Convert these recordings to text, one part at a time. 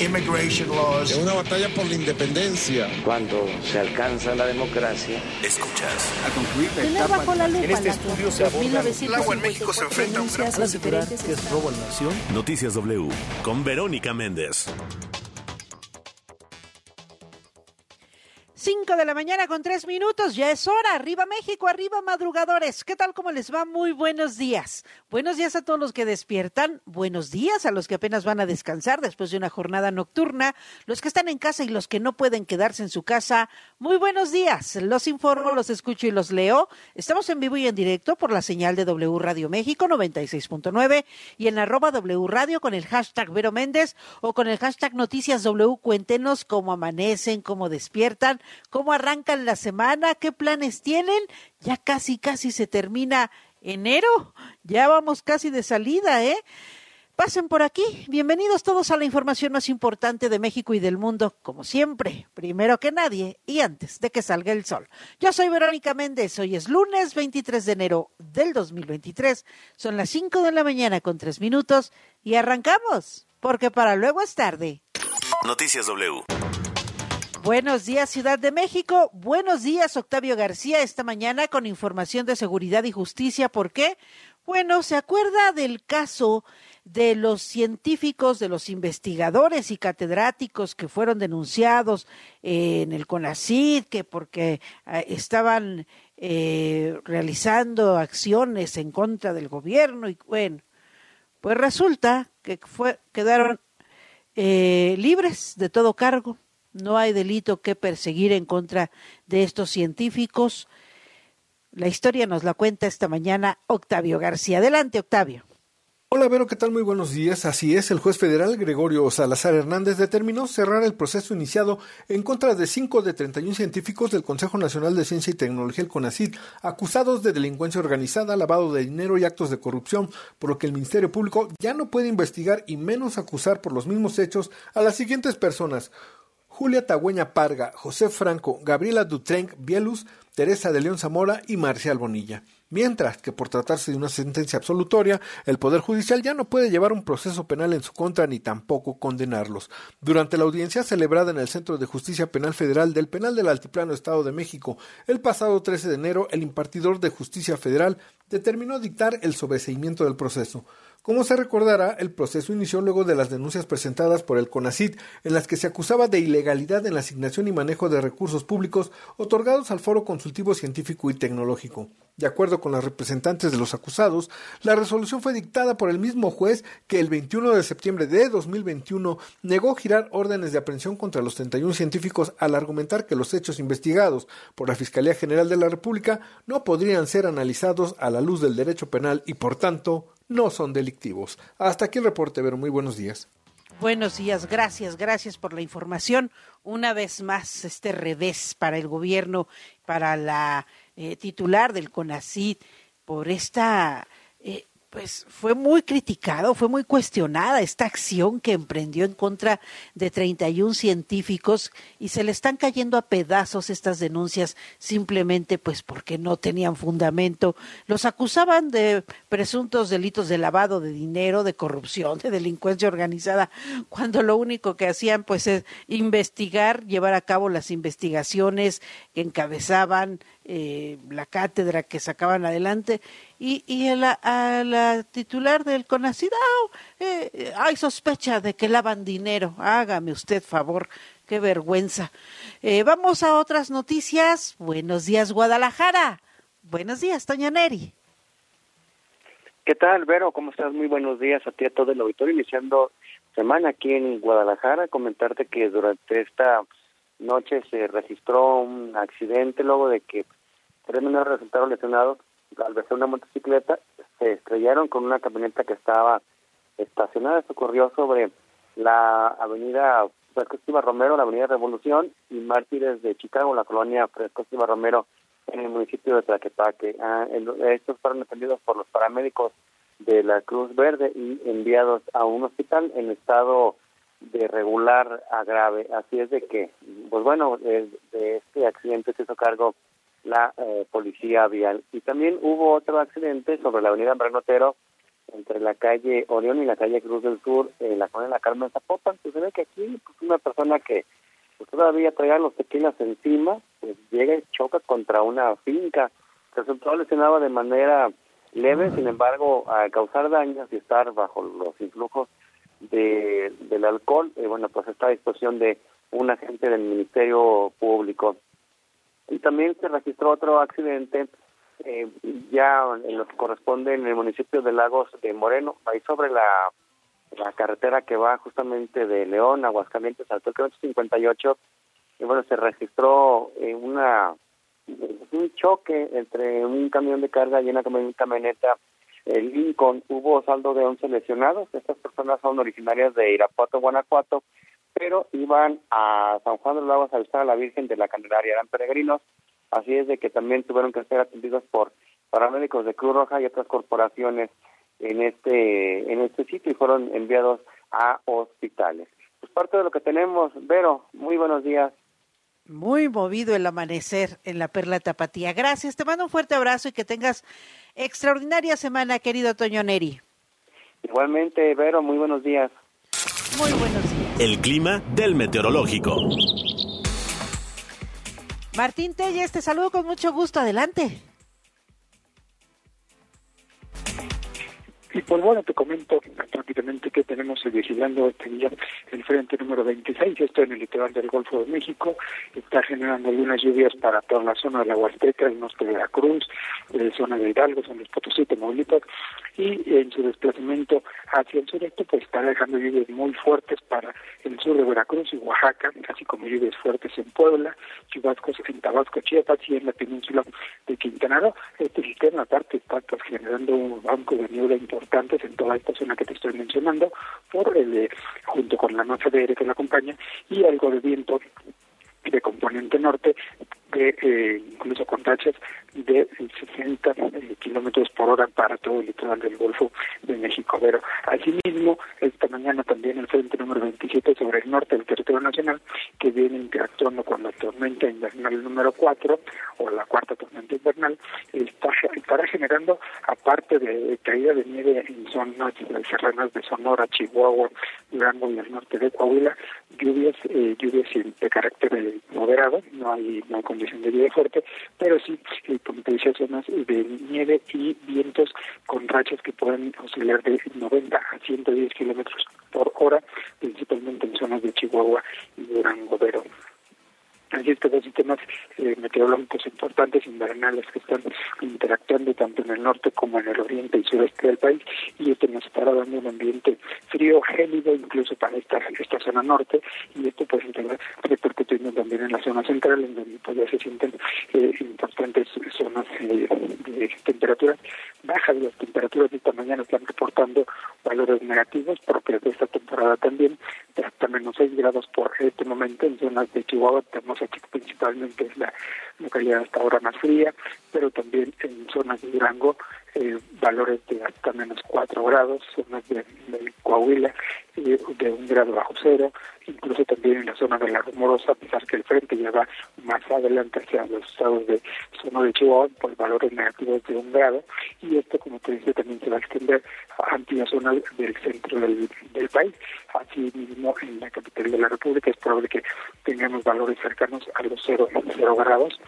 immigration laws. Es una batalla por la independencia. Cuando se alcanza la democracia, Escuchas. Tener bajo la lupa En este estudio se aborda El agua en México se enfrenta a un gran que es robo a la nación. Noticias W con Verónica Méndez. De la mañana con 3 minutos, ya es hora. Arriba México, arriba madrugadores. ¿Qué tal? ¿Cómo les va? Muy buenos días. Buenos días a todos los que despiertan. Buenos días a los que apenas van a descansar después de una jornada nocturna. Los que están en casa y los que no pueden quedarse en su casa. Muy buenos días. Los informo, los escucho y los leo. Estamos en vivo y en directo por la señal de W Radio México 96.9 y en arroba W Radio con el hashtag Vero Méndez o con el hashtag Noticias W. Cuéntenos cómo amanecen, cómo despiertan, cómo arrancan la semana, qué planes tienen. Ya casi, casi se termina enero. Ya vamos casi de salida, ¿eh? Pasen por aquí. Bienvenidos todos a la información más importante de México y del mundo, como siempre, primero que nadie y antes de que salga el sol. Yo soy Verónica Méndez. Hoy es lunes 23 de enero del 2023. Son las 5 de la mañana con 3 minutos y arrancamos, porque para luego es tarde. Noticias W. Buenos días, Ciudad de México. Buenos días, Octavio García, esta mañana con información de seguridad y justicia. ¿Por qué? Bueno, ¿se acuerda del caso de los científicos, de los investigadores y catedráticos que fueron denunciados eh, en el CONACID, que porque eh, estaban eh, realizando acciones en contra del gobierno y bueno, pues resulta que fue, quedaron eh, libres de todo cargo. No hay delito que perseguir en contra de estos científicos. La historia nos la cuenta esta mañana Octavio García. Adelante, Octavio. Hola Vero, ¿qué tal? Muy buenos días. Así es, el juez federal Gregorio Salazar Hernández determinó cerrar el proceso iniciado en contra de cinco de 31 científicos del Consejo Nacional de Ciencia y Tecnología, el CONACYT, acusados de delincuencia organizada, lavado de dinero y actos de corrupción, por lo que el Ministerio Público ya no puede investigar y menos acusar por los mismos hechos a las siguientes personas. Julia Tagüeña Parga, José Franco, Gabriela Dutrenc Bielus, Teresa de León Zamora y Marcial Bonilla. mientras que por tratarse de una sentencia absolutoria, el Poder Judicial ya no puede llevar un proceso penal en su contra ni tampoco condenarlos. Durante la audiencia celebrada en el Centro de Justicia Penal Federal del Penal del Altiplano Estado de México el pasado 13 de enero, el impartidor de Justicia Federal determinó dictar el sobreseimiento del proceso. Como se recordará, el proceso inició luego de las denuncias presentadas por el CONACID, en las que se acusaba de ilegalidad en la asignación y manejo de recursos públicos otorgados al Foro Consultivo Científico y Tecnológico. De acuerdo con las representantes de los acusados, la resolución fue dictada por el mismo juez que el 21 de septiembre de 2021 negó girar órdenes de aprehensión contra los 31 científicos al argumentar que los hechos investigados por la Fiscalía General de la República no podrían ser analizados a la luz del derecho penal y, por tanto, no son delictivos. Hasta aquí el reporte, Vero. Muy buenos días. Buenos días, gracias, gracias por la información. Una vez más, este revés para el gobierno, para la eh, titular del CONACID, por esta eh, pues fue muy criticado, fue muy cuestionada esta acción que emprendió en contra de 31 científicos y se le están cayendo a pedazos estas denuncias simplemente pues porque no tenían fundamento. Los acusaban de presuntos delitos de lavado de dinero, de corrupción, de delincuencia organizada, cuando lo único que hacían pues es investigar, llevar a cabo las investigaciones que encabezaban eh, la cátedra que sacaban adelante y, y a, la, titular del CONACID, eh, hay sospecha de que lavan dinero, hágame usted favor, qué vergüenza. Eh, vamos a otras noticias. Buenos días, Guadalajara. Buenos días, Toña Neri. ¿Qué tal, Vero? ¿Cómo estás? Muy buenos días a ti, a todo el auditorio, iniciando semana aquí en Guadalajara. Comentarte que durante esta noche se registró un accidente luego de que tres menores resultaron lesionados al verse una motocicleta, se estrellaron con una camioneta que estaba estacionada. Esto ocurrió sobre la avenida Fresco Estiva Romero, la avenida Revolución y Mártires de Chicago, la colonia Fresco Estiva Romero, en el municipio de Tlaquepaque. Ah, estos fueron atendidos por los paramédicos de la Cruz Verde y enviados a un hospital en estado de regular a grave. Así es de que, pues bueno, de este accidente se hizo cargo la eh, policía vial. Y también hubo otro accidente sobre la avenida Otero, entre la calle Orión y la calle Cruz del Sur, en la colonia La Carmen Zapopan. Se ve que aquí pues, una persona que pues, todavía traía los tequilas encima, pues llega y choca contra una finca. Resultó lesionado de manera leve, sin embargo, a causar daños y estar bajo los influjos de, del alcohol, eh, bueno, pues está a disposición de un agente del Ministerio Público. Y también se registró otro accidente eh, ya en lo que corresponde en el municipio de Lagos de Moreno, ahí sobre la, la carretera que va justamente de León, Aguascalientes, al kilómetro 58. Y bueno, se registró eh, una un choque entre un camión de carga y una camioneta el Lincoln. Hubo saldo de 11 lesionados. Estas personas son originarias de Irapuato, Guanajuato, pero iban a San Juan de los Lagos a visitar a la Virgen de la Candelaria, eran peregrinos, así es de que también tuvieron que ser atendidos por paramédicos de Cruz Roja y otras corporaciones en este en este sitio y fueron enviados a hospitales. Pues parte de lo que tenemos, Vero, muy buenos días. Muy movido el amanecer en la Perla Tapatía. Gracias, te mando un fuerte abrazo y que tengas extraordinaria semana, querido Toño Neri. Igualmente, Vero, muy buenos días. Muy buenos días. El clima del meteorológico. Martín Telles, te saludo con mucho gusto. Adelante. Y pues bueno, te comento rápidamente que tenemos vigilando este día el frente número 26, esto en el litoral del Golfo de México, está generando algunas lluvias para toda la zona de la Huasteca, el norte de Veracruz, la zona de Hidalgo, San Luis Potosí, Tamaulipas, y en su desplazamiento hacia el sureste, pues está dejando lluvias muy fuertes para el sur de Veracruz y Oaxaca, así como lluvias fuertes en Puebla, chubascos en Tabasco, Chiapas y en la península de Quintana Roo. Este sistema aparte está pues, generando un banco de niebla importantes en toda esta zona que te estoy mencionando, por el, junto con la masa de aire que la acompaña y algo de viento de componente norte de eh, incluso con tachas de 60 eh, kilómetros por hora para todo el litoral del Golfo de México. Pero asimismo, esta mañana también el frente número 27 sobre el norte del territorio nacional, que viene interactuando con la tormenta invernal número 4 o la cuarta tormenta invernal, está estará generando, aparte de caída de nieve en zonas serranas de Sonora, Chihuahua, Durango y el norte de Coahuila, lluvias, eh, lluvias de carácter eh, moderado, no hay, no condición de lluvia fuerte, pero sí, eh, como te decía, zonas de nieve y vientos con rachas que pueden oscilar de 90 a 110 kilómetros por hora, principalmente en zonas de Chihuahua y Durango, pero Así es que dos sistemas eh, meteorológicos importantes, invernales, que están interactuando tanto en el norte como en el oriente y sureste del país, y esto nos estará dando un ambiente frío, gélido, incluso para esta, esta zona norte, y esto pues estará repercutiendo también en la zona central, en donde pues, ya se sienten eh, importantes zonas eh, de temperatura baja. Las temperaturas de esta mañana están reportando valores negativos propios de esta temporada también, hasta menos 6 grados por este momento en zonas de Chihuahua, tenemos aquí principalmente es la localidad hasta ahora más fría, pero también en zonas de Durango eh, valores de hasta menos 4 grados, zonas de, Coahuila eh, de un grado bajo cero, incluso también en la zona de la Rumorosa, a pesar que el frente ya va más adelante hacia los estados de zona de Chihuahua, por valores negativos de un grado, y esto, como te decía, también se va a extender a amplias zonas del centro del, del país. Así mismo, en la capital de la República es probable que tengamos valores cercanos a los cero, cero grados,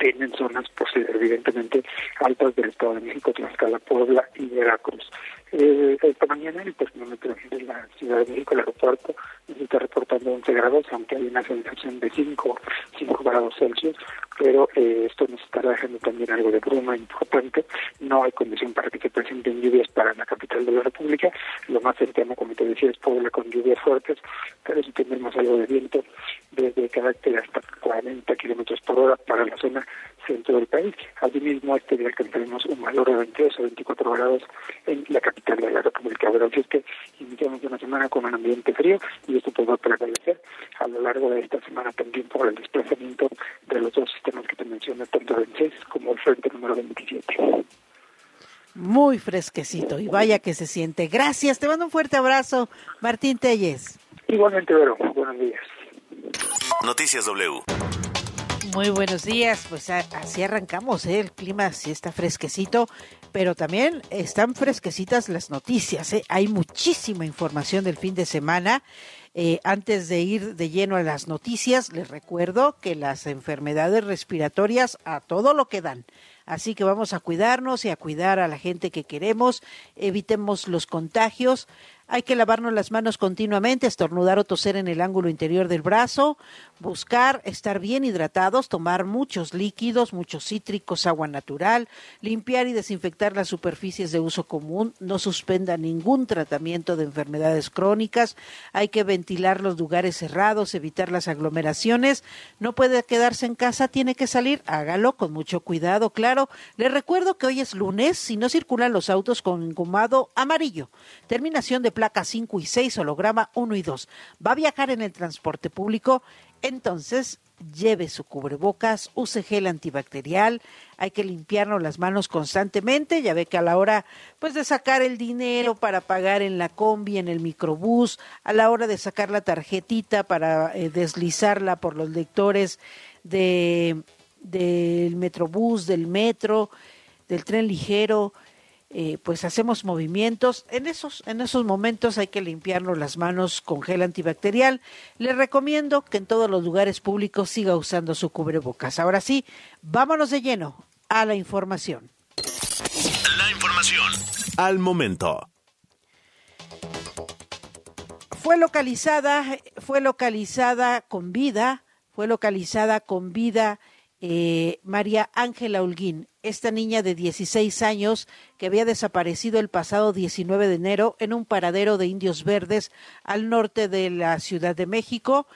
en zonas, pues evidentemente, altas del Estado de México, Tlaxcala, Puebla y Veracruz. Eh, esta mañana el termómetro de la Ciudad de México, el aeropuerto, está reportando 11 grados, aunque hay una sensación de 5, 5 grados Celsius, pero eh, esto nos está dejando también algo de bruma importante. No hay condición para que se presenten lluvias para la capital de la República. Lo más cercano, como te decía, es Puebla con lluvias fuertes, pero sí tenemos algo de viento desde carácter hasta 40 kilómetros por hora para la zona centro del país. Asimismo, este día alcanzaremos un valor de 22 o 24 grados en la capital de la República. Pero así es que iniciamos una semana con un ambiente frío y esto pues va a prevalecer a lo largo de esta semana también por el desplazamiento de los dos sistemas que te mencioné, tanto el 6 como el frente número 27. Muy fresquecito y vaya que se siente. Gracias, te mando un fuerte abrazo, Martín Telles. Igualmente, Vero, buenos días. Noticias W. Muy buenos días, pues así arrancamos, ¿eh? el clima sí está fresquecito, pero también están fresquecitas las noticias, ¿eh? hay muchísima información del fin de semana. Eh, antes de ir de lleno a las noticias, les recuerdo que las enfermedades respiratorias a todo lo que dan. Así que vamos a cuidarnos y a cuidar a la gente que queremos, evitemos los contagios. Hay que lavarnos las manos continuamente, estornudar o toser en el ángulo interior del brazo, buscar estar bien hidratados, tomar muchos líquidos, muchos cítricos, agua natural, limpiar y desinfectar las superficies de uso común, no suspenda ningún tratamiento de enfermedades crónicas, hay que ventilar los lugares cerrados, evitar las aglomeraciones, no puede quedarse en casa, tiene que salir, hágalo con mucho cuidado, claro. Le recuerdo que hoy es lunes, si no circulan los autos con engomado amarillo, terminación de placa 5 y 6, holograma 1 y 2. Va a viajar en el transporte público, entonces lleve su cubrebocas, use gel antibacterial, hay que limpiarnos las manos constantemente, ya ve que a la hora pues de sacar el dinero para pagar en la combi, en el microbús, a la hora de sacar la tarjetita para eh, deslizarla por los lectores de del metrobús, del metro, del tren ligero, eh, pues hacemos movimientos. En esos, en esos momentos hay que limpiarnos las manos con gel antibacterial. Le recomiendo que en todos los lugares públicos siga usando su cubrebocas. Ahora sí, vámonos de lleno a la información. La información al momento. Fue localizada, fue localizada con vida, fue localizada con vida eh, María Ángela Holguín, esta niña de 16 años que había desaparecido el pasado 19 de enero en un paradero de indios verdes al norte de la Ciudad de México.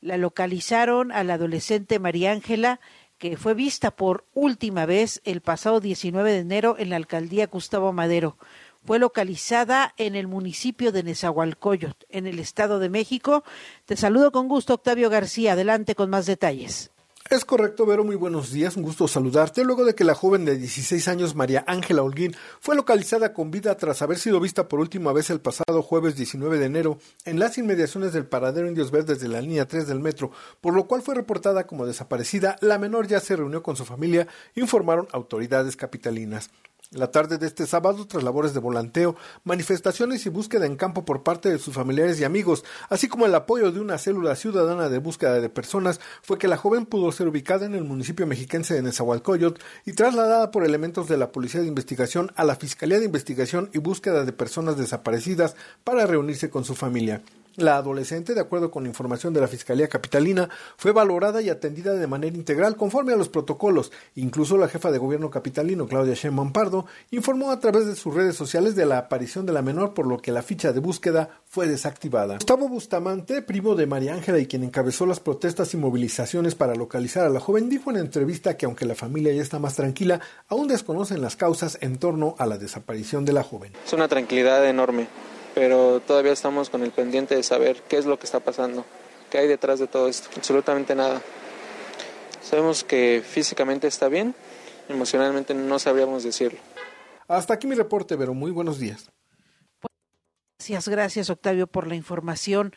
La localizaron a la adolescente María Ángela, que fue vista por última vez el pasado 19 de enero en la alcaldía Gustavo Madero. Fue localizada en el municipio de Nezahualcóyotl, en el Estado de México. Te saludo con gusto, Octavio García. Adelante con más detalles. Es correcto, Vero, muy buenos días, un gusto saludarte. Luego de que la joven de 16 años, María Ángela Holguín, fue localizada con vida tras haber sido vista por última vez el pasado jueves 19 de enero en las inmediaciones del paradero Indios Verdes de la línea 3 del metro, por lo cual fue reportada como desaparecida, la menor ya se reunió con su familia, informaron autoridades capitalinas. La tarde de este sábado, tras labores de volanteo, manifestaciones y búsqueda en campo por parte de sus familiares y amigos, así como el apoyo de una célula ciudadana de búsqueda de personas, fue que la joven pudo ser ubicada en el municipio mexiquense de Nezahualcóyotl y trasladada por elementos de la Policía de Investigación a la Fiscalía de Investigación y Búsqueda de Personas Desaparecidas para reunirse con su familia. La adolescente, de acuerdo con información de la Fiscalía Capitalina, fue valorada y atendida de manera integral conforme a los protocolos. Incluso la jefa de gobierno capitalino, Claudia Sheinbaum Pardo, informó a través de sus redes sociales de la aparición de la menor, por lo que la ficha de búsqueda fue desactivada. Gustavo Bustamante, primo de María Ángela y quien encabezó las protestas y movilizaciones para localizar a la joven, dijo en entrevista que aunque la familia ya está más tranquila, aún desconocen las causas en torno a la desaparición de la joven. Es una tranquilidad enorme pero todavía estamos con el pendiente de saber qué es lo que está pasando, qué hay detrás de todo esto. Absolutamente nada. Sabemos que físicamente está bien, emocionalmente no sabríamos decirlo. Hasta aquí mi reporte, pero muy buenos días. Gracias, gracias Octavio por la información.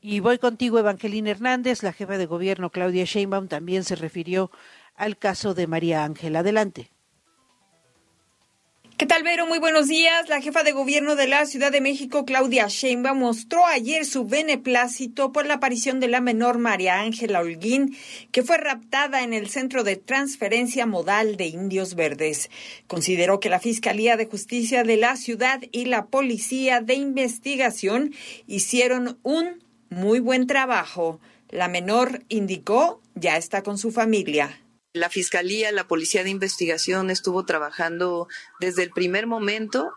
Y voy contigo, Evangelina Hernández, la jefa de gobierno Claudia Sheinbaum también se refirió al caso de María Ángela. Adelante. ¿Qué tal, Vero? Muy buenos días. La jefa de gobierno de la Ciudad de México, Claudia Sheinbaum, mostró ayer su beneplácito por la aparición de la menor María Ángela Holguín, que fue raptada en el Centro de Transferencia Modal de Indios Verdes. Consideró que la Fiscalía de Justicia de la ciudad y la Policía de Investigación hicieron un muy buen trabajo. La menor indicó ya está con su familia. La Fiscalía, la Policía de Investigación estuvo trabajando desde el primer momento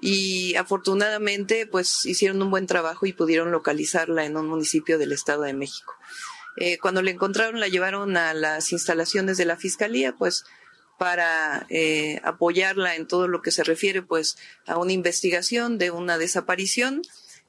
y afortunadamente pues hicieron un buen trabajo y pudieron localizarla en un municipio del Estado de México. Eh, cuando la encontraron la llevaron a las instalaciones de la Fiscalía pues para eh, apoyarla en todo lo que se refiere pues a una investigación de una desaparición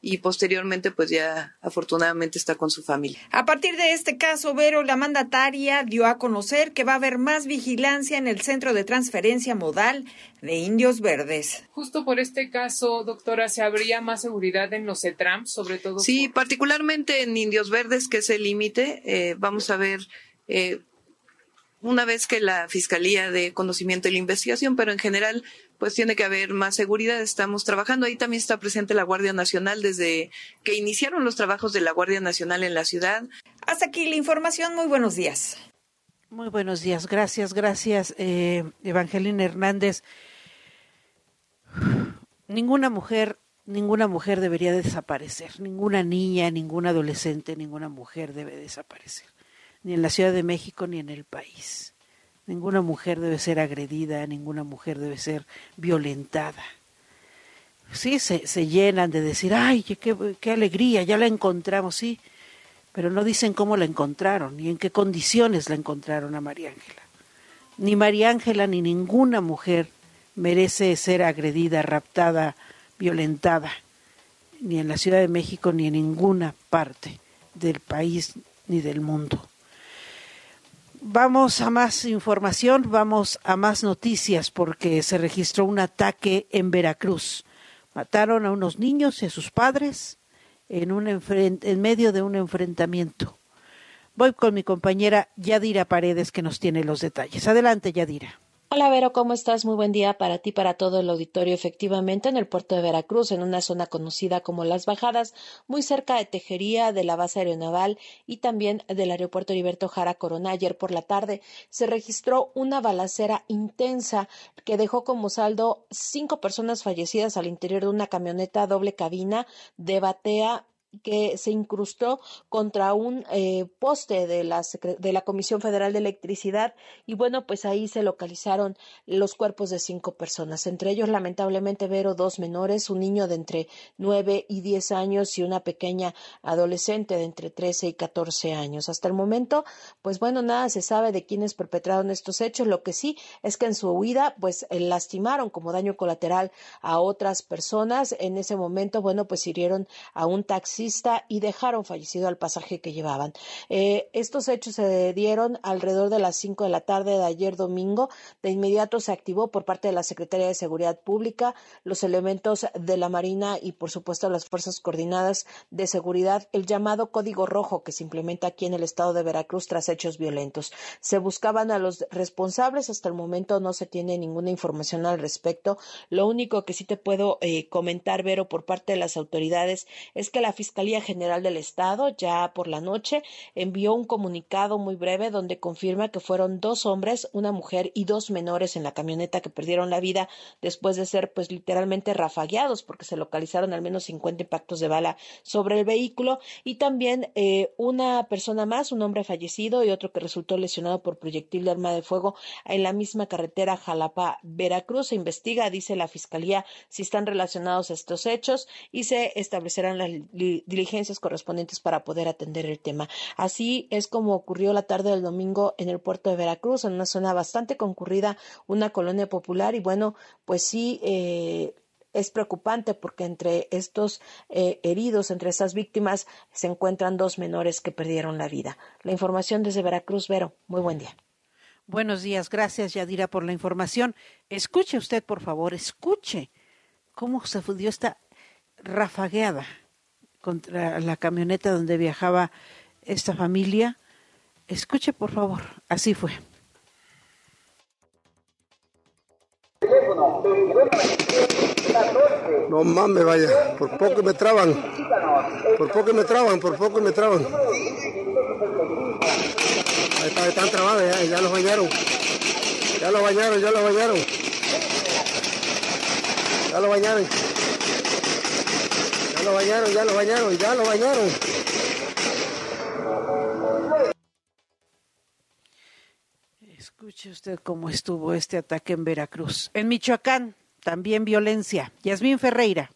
y posteriormente pues ya afortunadamente está con su familia. A partir de este caso, Vero, la mandataria dio a conocer que va a haber más vigilancia en el centro de transferencia modal de Indios Verdes. Justo por este caso, doctora, ¿se habría más seguridad en los CETRAM, sobre todo? Sí, particularmente en Indios Verdes, que es el límite. Eh, vamos a ver eh, una vez que la Fiscalía de Conocimiento y la Investigación, pero en general pues tiene que haber más seguridad. Estamos trabajando. Ahí también está presente la Guardia Nacional desde que iniciaron los trabajos de la Guardia Nacional en la ciudad. Hasta aquí la información. Muy buenos días. Muy buenos días. Gracias, gracias, eh, Evangelina Hernández. Ninguna mujer, ninguna mujer debería desaparecer. Ninguna niña, ninguna adolescente, ninguna mujer debe desaparecer. Ni en la Ciudad de México ni en el país. Ninguna mujer debe ser agredida, ninguna mujer debe ser violentada. Sí, se, se llenan de decir, ay, qué, qué alegría, ya la encontramos, sí, pero no dicen cómo la encontraron, ni en qué condiciones la encontraron a María Ángela. Ni María Ángela ni ninguna mujer merece ser agredida, raptada, violentada, ni en la Ciudad de México, ni en ninguna parte del país ni del mundo. Vamos a más información, vamos a más noticias porque se registró un ataque en Veracruz. Mataron a unos niños y a sus padres en, un en medio de un enfrentamiento. Voy con mi compañera Yadira Paredes que nos tiene los detalles. Adelante, Yadira. Hola Vero, ¿cómo estás? Muy buen día para ti, para todo el auditorio. Efectivamente, en el puerto de Veracruz, en una zona conocida como Las Bajadas, muy cerca de Tejería, de la base aeronaval y también del aeropuerto Heriberto Jara Corona, ayer por la tarde se registró una balacera intensa que dejó como saldo cinco personas fallecidas al interior de una camioneta doble cabina de batea que se incrustó contra un eh, poste de la, de la Comisión Federal de Electricidad y bueno, pues ahí se localizaron los cuerpos de cinco personas, entre ellos lamentablemente Vero dos menores, un niño de entre nueve y diez años y una pequeña adolescente de entre trece y catorce años. Hasta el momento, pues bueno, nada se sabe de quiénes perpetraron estos hechos, lo que sí es que en su huida, pues eh, lastimaron como daño colateral a otras personas. En ese momento, bueno, pues hirieron a un taxi y dejaron fallecido al pasaje que llevaban. Eh, estos hechos se dieron alrededor de las 5 de la tarde de ayer domingo. De inmediato se activó por parte de la Secretaría de Seguridad Pública, los elementos de la Marina y, por supuesto, las fuerzas coordinadas de seguridad, el llamado Código Rojo que se implementa aquí en el estado de Veracruz tras hechos violentos. Se buscaban a los responsables. Hasta el momento no se tiene ninguna información al respecto. Lo único que sí te puedo eh, comentar, Vero, por parte de las autoridades es que la Fiscalía General del Estado ya por la noche envió un comunicado muy breve donde confirma que fueron dos hombres, una mujer y dos menores en la camioneta que perdieron la vida después de ser pues literalmente rafagueados porque se localizaron al menos 50 impactos de bala sobre el vehículo y también eh, una persona más, un hombre fallecido y otro que resultó lesionado por proyectil de arma de fuego en la misma carretera Jalapa-Veracruz. Se investiga, dice la Fiscalía, si están relacionados estos hechos y se establecerán las diligencias correspondientes para poder atender el tema. Así es como ocurrió la tarde del domingo en el puerto de Veracruz, en una zona bastante concurrida, una colonia popular y bueno, pues sí, eh, es preocupante porque entre estos eh, heridos, entre estas víctimas, se encuentran dos menores que perdieron la vida. La información desde Veracruz, Vero. Muy buen día. Buenos días, gracias Yadira por la información. Escuche usted, por favor, escuche cómo se dio esta rafagueada contra la camioneta donde viajaba esta familia. Escuche, por favor, así fue. No mames, vaya, por poco me traban. Por poco me traban, por poco me traban. Ahí está, están trabados, ya, ya los bañaron. Ya lo bañaron, ya lo bañaron. Ya lo bañaron. Ya lo bañaron, ya lo bañaron, ya lo bañaron. Escuche usted cómo estuvo este ataque en Veracruz. En Michoacán, también violencia. Yasmín Ferreira.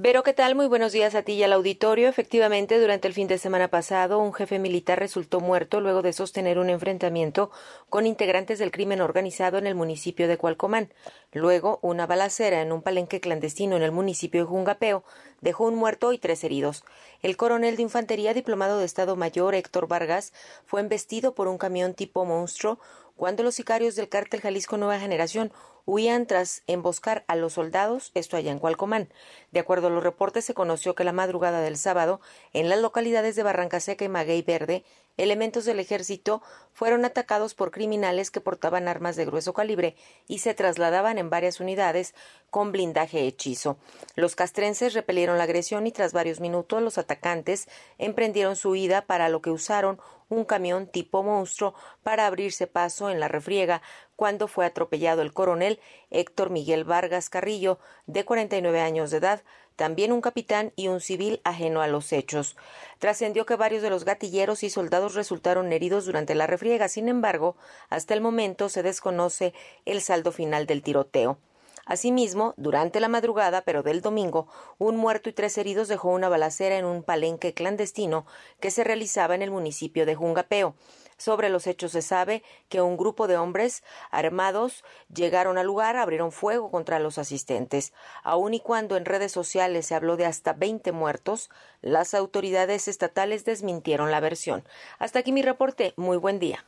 Vero, ¿qué tal? Muy buenos días a ti y al auditorio. Efectivamente, durante el fin de semana pasado, un jefe militar resultó muerto luego de sostener un enfrentamiento con integrantes del crimen organizado en el municipio de Cualcomán. Luego, una balacera en un palenque clandestino en el municipio de Jungapeo dejó un muerto y tres heridos. El coronel de infantería diplomado de Estado Mayor, Héctor Vargas, fue embestido por un camión tipo monstruo cuando los sicarios del cártel Jalisco Nueva Generación huían tras emboscar a los soldados, esto allá en Cualcomán. De acuerdo a los reportes, se conoció que la madrugada del sábado, en las localidades de Barranca Seca y Maguey Verde, elementos del ejército fueron atacados por criminales que portaban armas de grueso calibre y se trasladaban en varias unidades con blindaje hechizo. Los castrenses repelieron la agresión y tras varios minutos los atacantes emprendieron su huida para lo que usaron un camión tipo monstruo para abrirse paso en la refriega cuando fue atropellado el coronel Héctor Miguel Vargas Carrillo, de 49 años de edad, también un capitán y un civil ajeno a los hechos. Trascendió que varios de los gatilleros y soldados resultaron heridos durante la refriega, sin embargo, hasta el momento se desconoce el saldo final del tiroteo. Asimismo, durante la madrugada, pero del domingo, un muerto y tres heridos dejó una balacera en un palenque clandestino que se realizaba en el municipio de Jungapeo. Sobre los hechos se sabe que un grupo de hombres armados llegaron al lugar, abrieron fuego contra los asistentes. Aun y cuando en redes sociales se habló de hasta 20 muertos, las autoridades estatales desmintieron la versión. Hasta aquí mi reporte. Muy buen día.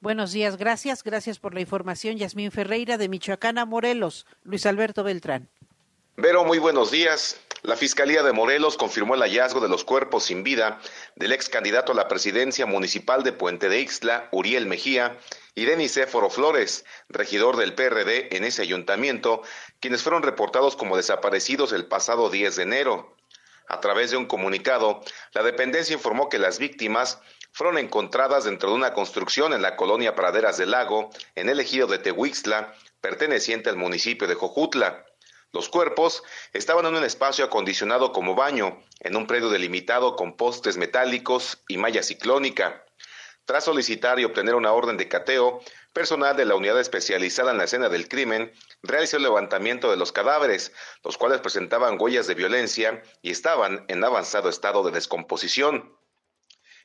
Buenos días, gracias. Gracias por la información. Yasmín Ferreira de Michoacán a Morelos. Luis Alberto Beltrán. Vero, muy buenos días. La Fiscalía de Morelos confirmó el hallazgo de los cuerpos sin vida del ex candidato a la presidencia municipal de Puente de Ixtla, Uriel Mejía, y Denis Éforo Flores, regidor del PRD en ese ayuntamiento, quienes fueron reportados como desaparecidos el pasado 10 de enero. A través de un comunicado, la dependencia informó que las víctimas fueron encontradas dentro de una construcción en la colonia Praderas del Lago, en el ejido de Tehuixtla, perteneciente al municipio de Jojutla. Los cuerpos estaban en un espacio acondicionado como baño, en un predio delimitado con postes metálicos y malla ciclónica. Tras solicitar y obtener una orden de cateo, personal de la unidad especializada en la escena del crimen realizó el levantamiento de los cadáveres, los cuales presentaban huellas de violencia y estaban en avanzado estado de descomposición.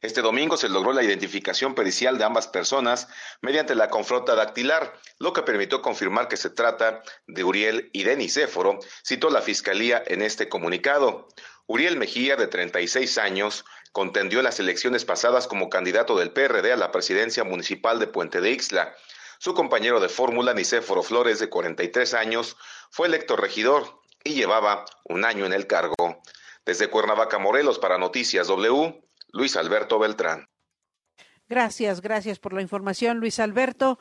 Este domingo se logró la identificación pericial de ambas personas mediante la confronta dactilar, lo que permitió confirmar que se trata de Uriel y Denis Éforo, citó la Fiscalía en este comunicado. Uriel Mejía, de 36 años, contendió las elecciones pasadas como candidato del PRD a la presidencia municipal de Puente de Ixla. Su compañero de fórmula, Nicéforo Flores, de 43 años, fue electo regidor y llevaba un año en el cargo. Desde Cuernavaca, Morelos, para Noticias W, Luis Alberto Beltrán. Gracias, gracias por la información, Luis Alberto.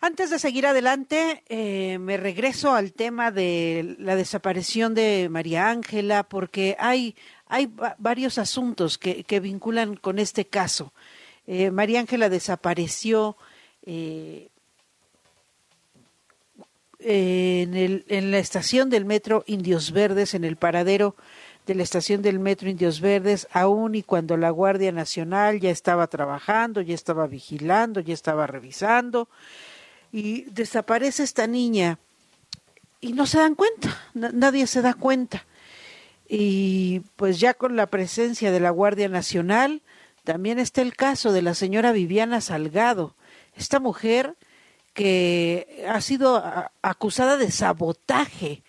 Antes de seguir adelante, eh, me regreso al tema de la desaparición de María Ángela, porque hay, hay varios asuntos que, que, vinculan con este caso. Eh, María Ángela desapareció eh, en, el, en la estación del metro Indios Verdes, en el paradero de la estación del metro Indios Verdes, aún y cuando la Guardia Nacional ya estaba trabajando, ya estaba vigilando, ya estaba revisando y desaparece esta niña y no se dan cuenta, nadie se da cuenta. Y pues ya con la presencia de la Guardia Nacional, también está el caso de la señora Viviana Salgado, esta mujer que ha sido acusada de sabotaje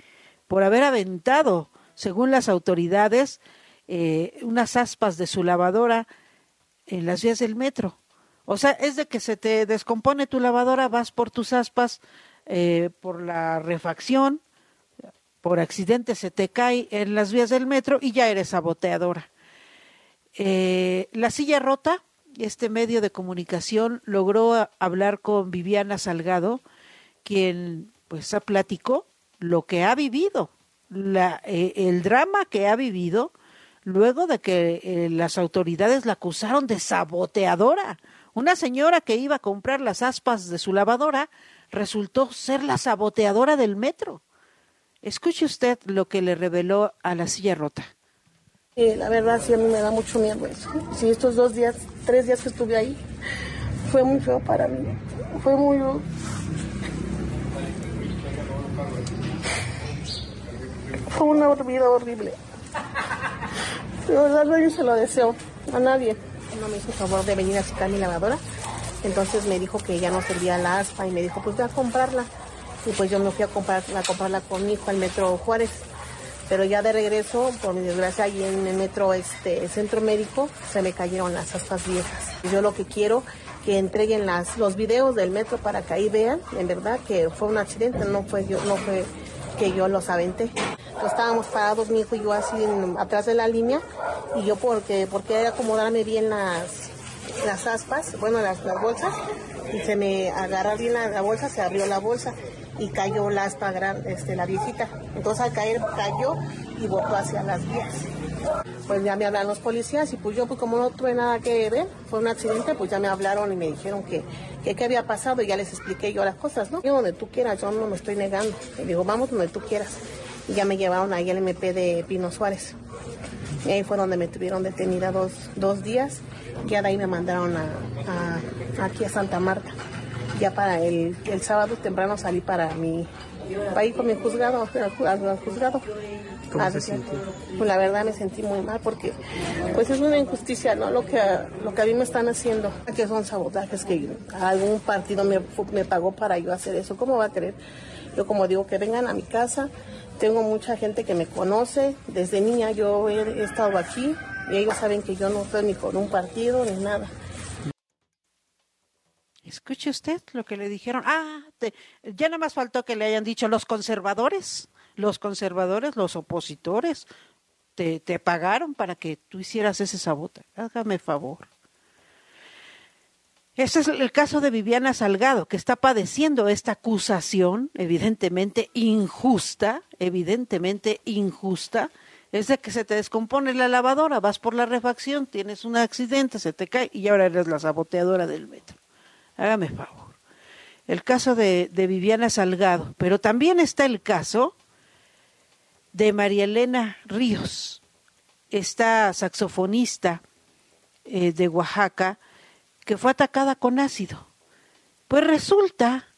por haber aventado, según las autoridades, eh, unas aspas de su lavadora en las vías del metro. O sea, es de que se te descompone tu lavadora, vas por tus aspas, eh, por la refacción, por accidente se te cae en las vías del metro y ya eres saboteadora. Eh, la silla rota, este medio de comunicación logró hablar con Viviana Salgado, quien pues platicó lo que ha vivido, la, eh, el drama que ha vivido luego de que las autoridades la acusaron de saboteadora. Una señora que iba a comprar las aspas de su lavadora resultó ser la saboteadora del metro. Escuche usted lo que le reveló a la silla rota. Eh, la verdad sí a mí me da mucho miedo eso. Sí, estos dos días, tres días que estuve ahí, fue muy feo para mí. Fue muy... Fue una vida horrible. De verdad yo se lo deseo a nadie no me hizo favor de venir a sacar mi lavadora. Entonces me dijo que ya no servía la aspa y me dijo, pues voy a comprarla. Y pues yo me fui a, comprar, comprarla con mi hijo al metro Juárez. Pero ya de regreso, por mi desgracia, ahí en el metro este centro médico se me cayeron las aspas viejas. Yo lo que quiero que entreguen las, los videos del metro para que ahí vean, en verdad, que fue un accidente, no fue yo, no fue que yo los aventé. estábamos parados, mi hijo y yo así atrás de la línea, y yo porque, porque acomodarme bien las, las aspas, bueno, las, las bolsas, y se me agarra bien la, bolsa, se abrió la bolsa y cayó la aspa grande, este, la viejita. Entonces al caer cayó y botó hacia las vías. Pues ya me hablaron los policías y pues yo pues como no tuve nada que ver, fue un accidente, pues ya me hablaron y me dijeron que, qué había pasado y ya les expliqué yo las cosas, ¿no? Yo donde tú quieras, yo no me estoy negando. Y digo, vamos donde tú quieras. Y ya me llevaron ahí al MP de Pino Suárez. Y ahí fue donde me tuvieron detenida dos, dos días. Ya de ahí me mandaron a aquí a Santa Marta. Ya para el, el sábado temprano salí para mi, para ir con mi juzgado, al, juzgado. ¿Cómo Ah, se sintió? Pues la verdad me sentí muy mal porque pues es una injusticia, ¿no? Lo que, lo que a mí me están haciendo, que son sabotajes, que algún partido me, me pagó para yo hacer eso. ¿Cómo va a creer? Yo como digo, que vengan a mi casa, tengo mucha gente que me conoce, desde niña yo he, he estado aquí y ellos saben que yo no estoy ni con un partido ni nada. Escuche usted lo que le dijeron. Ah, te- ya nada más faltó que le hayan dicho los conservadores, los conservadores, los opositores, te, te pagaron para que tú hicieras ese sabotaje. Hágame favor. Ese es el caso de Viviana Salgado, que está padeciendo esta acusación, evidentemente injusta, evidentemente injusta, es de que se te descompone la lavadora, vas por la refacción, tienes un accidente, se te cae y ahora eres la saboteadora del metro. Hágame favor. El caso de, de Viviana Salgado, pero también está el caso de María Elena Ríos, esta saxofonista eh, de Oaxaca, que fue atacada con ácido. Pues resulta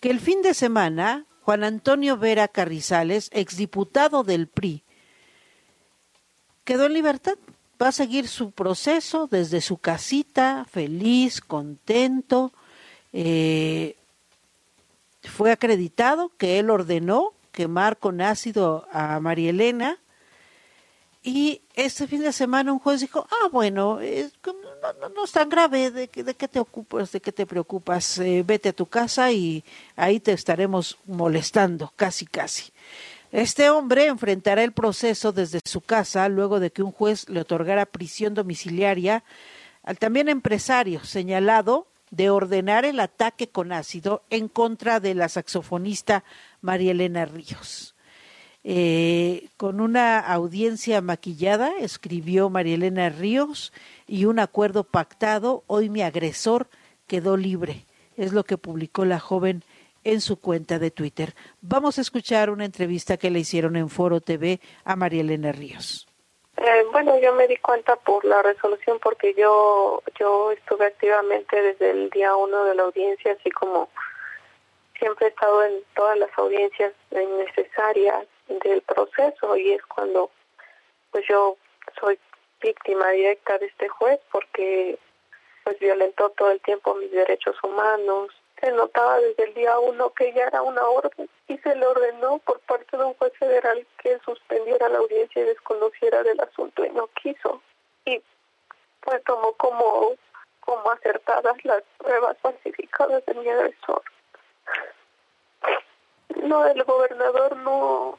que el fin de semana, Juan Antonio Vera Carrizales, exdiputado del PRI, quedó en libertad. Va a seguir su proceso desde su casita, feliz, contento. Eh, fue acreditado que él ordenó quemar con ácido a María Elena Y este fin de semana un juez dijo, ah, bueno, no, no, no, es tan grave, ¿de, de qué te ocupas, de qué te preocupas? Eh, vete a tu casa y ahí te estaremos molestando, casi, casi. Este hombre enfrentará el proceso desde su casa luego de que un juez le otorgara prisión domiciliaria al también empresario señalado de ordenar el ataque con ácido en contra de la saxofonista María Elena Ríos. Eh, con una audiencia maquillada, escribió María Elena Ríos, y un acuerdo pactado, hoy mi agresor quedó libre. Es lo que publicó la joven en su cuenta de Twitter. Vamos a escuchar una entrevista que le hicieron en Foro TV a María Elena Ríos. Eh, bueno, yo me di cuenta por la resolución porque yo yo estuve activamente desde el día uno de la audiencia, así como siempre he estado en todas las audiencias necesarias del proceso y es cuando pues yo soy víctima directa de este juez porque pues violentó todo el tiempo mis derechos humanos, se notaba desde el día uno que ya era una orden y se le ordenó por parte de un juez federal que suspendiera la audiencia y desconociera del asunto y no quiso. Y pues tomó como, como acertadas las pruebas falsificadas de mi agresor. No, el gobernador no,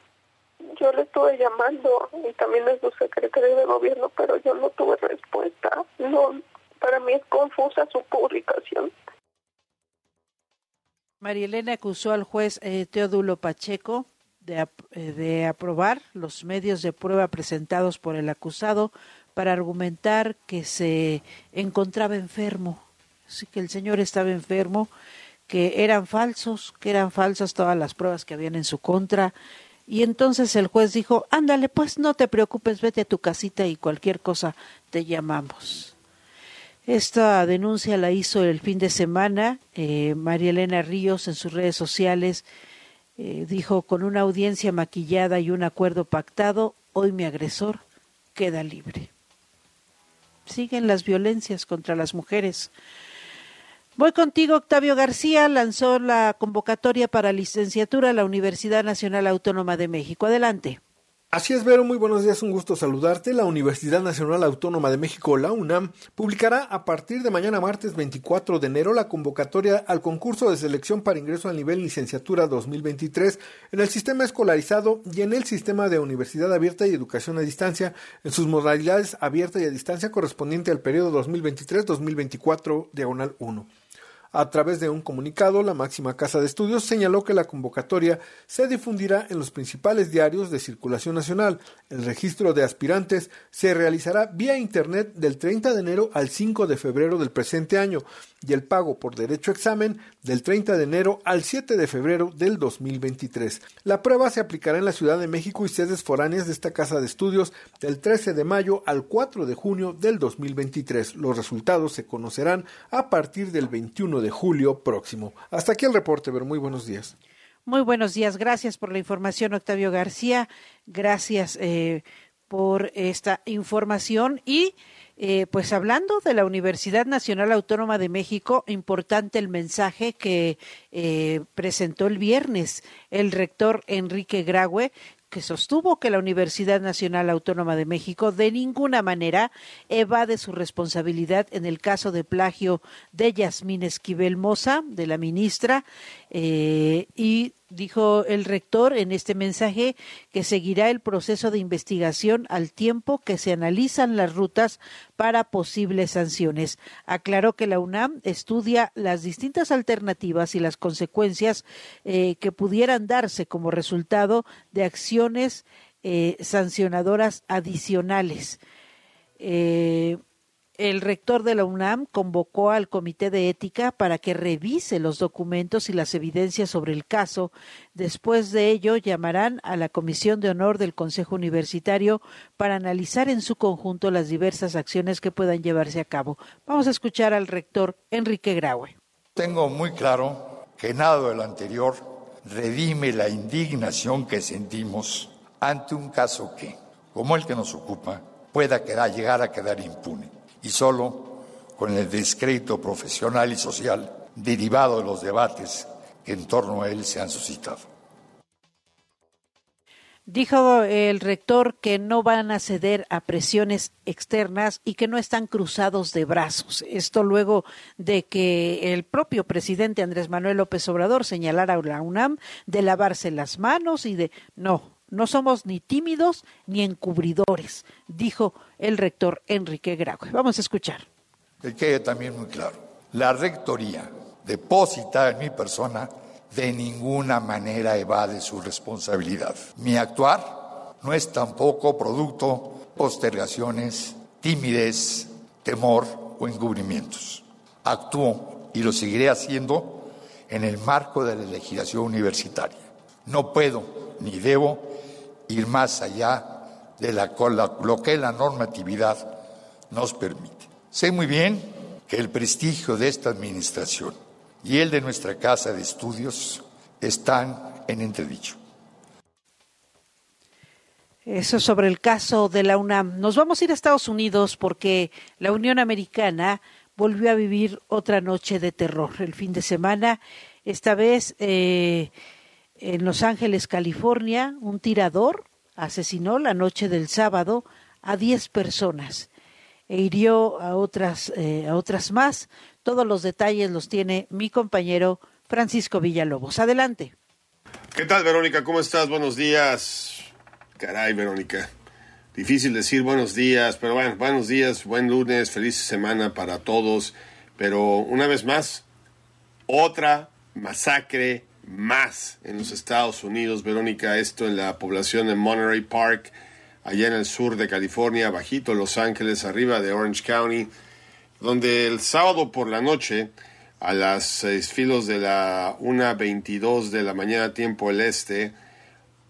yo le estuve llamando y también es su secretario de gobierno, pero yo no tuve respuesta. No, para mí es confusa su publicación. María Elena acusó al juez eh, Teodulo Pacheco de, eh, de, aprobar los medios de prueba presentados por el acusado para argumentar que se encontraba enfermo, que el señor estaba enfermo, que eran falsos, que eran falsas todas las pruebas que habían en su contra. Y entonces el juez dijo, ándale, pues no te preocupes, vete a tu casita y cualquier cosa te llamamos. Esta denuncia la hizo el fin de semana. Eh, María Elena Ríos en sus redes sociales eh, dijo, con una audiencia maquillada y un acuerdo pactado, hoy mi agresor queda libre. Siguen las violencias contra las mujeres. Voy contigo, Octavio García. Lanzó la convocatoria para licenciatura a la Universidad Nacional Autónoma de México. Adelante. Así es, Vero, muy buenos días, un gusto saludarte. La Universidad Nacional Autónoma de México, la UNAM, publicará a partir de mañana martes 24 de enero la convocatoria al concurso de selección para ingreso al nivel licenciatura 2023 en el sistema escolarizado y en el sistema de universidad abierta y educación a distancia en sus modalidades abierta y a distancia correspondiente al periodo 2023-2024, diagonal 1. A través de un comunicado, la máxima casa de estudios señaló que la convocatoria se difundirá en los principales diarios de circulación nacional. El registro de aspirantes se realizará vía Internet del 30 de enero al 5 de febrero del presente año y el pago por derecho examen del 30 de enero al 7 de febrero del 2023. La prueba se aplicará en la Ciudad de México y sedes foráneas de esta casa de estudios del 13 de mayo al 4 de junio del 2023. Los resultados se conocerán a partir del 21 de julio próximo. Hasta aquí el reporte, pero muy buenos días. Muy buenos días, gracias por la información, Octavio García. Gracias eh, por esta información y eh, pues hablando de la Universidad Nacional Autónoma de México, importante el mensaje que eh, presentó el viernes el rector Enrique Graue, que sostuvo que la Universidad Nacional Autónoma de México de ninguna manera evade su responsabilidad en el caso de plagio de Yasmín Esquivel Moza, de la ministra, eh, y dijo el rector en este mensaje que seguirá el proceso de investigación al tiempo que se analizan las rutas para posibles sanciones. Aclaró que la UNAM estudia las distintas alternativas y las consecuencias eh, que pudieran darse como resultado de acciones eh, sancionadoras adicionales. Eh, el rector de la UNAM convocó al Comité de Ética para que revise los documentos y las evidencias sobre el caso. Después de ello, llamarán a la Comisión de Honor del Consejo Universitario para analizar en su conjunto las diversas acciones que puedan llevarse a cabo. Vamos a escuchar al rector Enrique Graue. Tengo muy claro que nada de lo anterior redime la indignación que sentimos ante un caso que, como el que nos ocupa, pueda quedar, llegar a quedar impune y solo con el descrédito profesional y social derivado de los debates que en torno a él se han suscitado. Dijo el rector que no van a ceder a presiones externas y que no están cruzados de brazos. Esto luego de que el propio presidente Andrés Manuel López Obrador señalara a la UNAM de lavarse las manos y de no, no somos ni tímidos ni encubridores, dijo el rector Enrique Graue. Vamos a escuchar. Que quede también muy claro. La rectoría deposita en mi persona de ninguna manera evade su responsabilidad. Mi actuar no es tampoco producto postergaciones, timidez, temor o encubrimientos. Actúo y lo seguiré haciendo en el marco de la legislación universitaria. No puedo ni debo ir más allá de la, lo que la normatividad nos permite. Sé muy bien que el prestigio de esta administración y el de nuestra casa de estudios están en entredicho. Eso sobre el caso de la UNAM. Nos vamos a ir a Estados Unidos porque la Unión Americana volvió a vivir otra noche de terror el fin de semana. Esta vez eh, en Los Ángeles, California, un tirador asesinó la noche del sábado a 10 personas e hirió a otras, eh, a otras más. Todos los detalles los tiene mi compañero Francisco Villalobos. Adelante. ¿Qué tal, Verónica? ¿Cómo estás? Buenos días. Caray, Verónica. Difícil decir buenos días, pero bueno, buenos días, buen lunes, feliz semana para todos. Pero una vez más, otra masacre más en los Estados Unidos, Verónica, esto en la población de Monterey Park, allá en el sur de California, bajito Los Ángeles, arriba de Orange County donde el sábado por la noche, a las seis filos de la 1.22 de la mañana tiempo del este,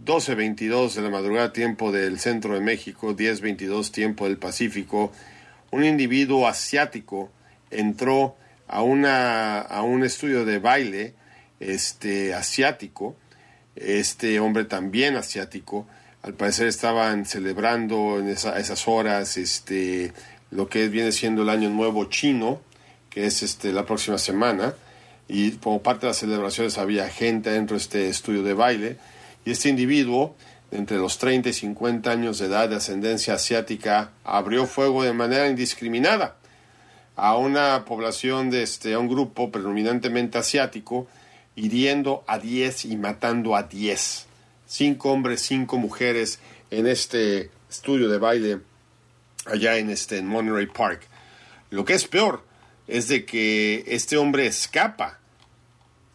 12.22 de la madrugada tiempo del centro de México, 10.22 tiempo del Pacífico, un individuo asiático entró a, una, a un estudio de baile este, asiático, este hombre también asiático, al parecer estaban celebrando en esas horas este, lo que viene siendo el Año Nuevo Chino, que es este, la próxima semana, y como parte de las celebraciones había gente dentro de este estudio de baile, y este individuo, entre los 30 y 50 años de edad de ascendencia asiática, abrió fuego de manera indiscriminada a una población de este, a un grupo predominantemente asiático, hiriendo a 10 y matando a 10. Cinco hombres, cinco mujeres en este estudio de baile allá en, este, en Monterey Park. Lo que es peor es de que este hombre escapa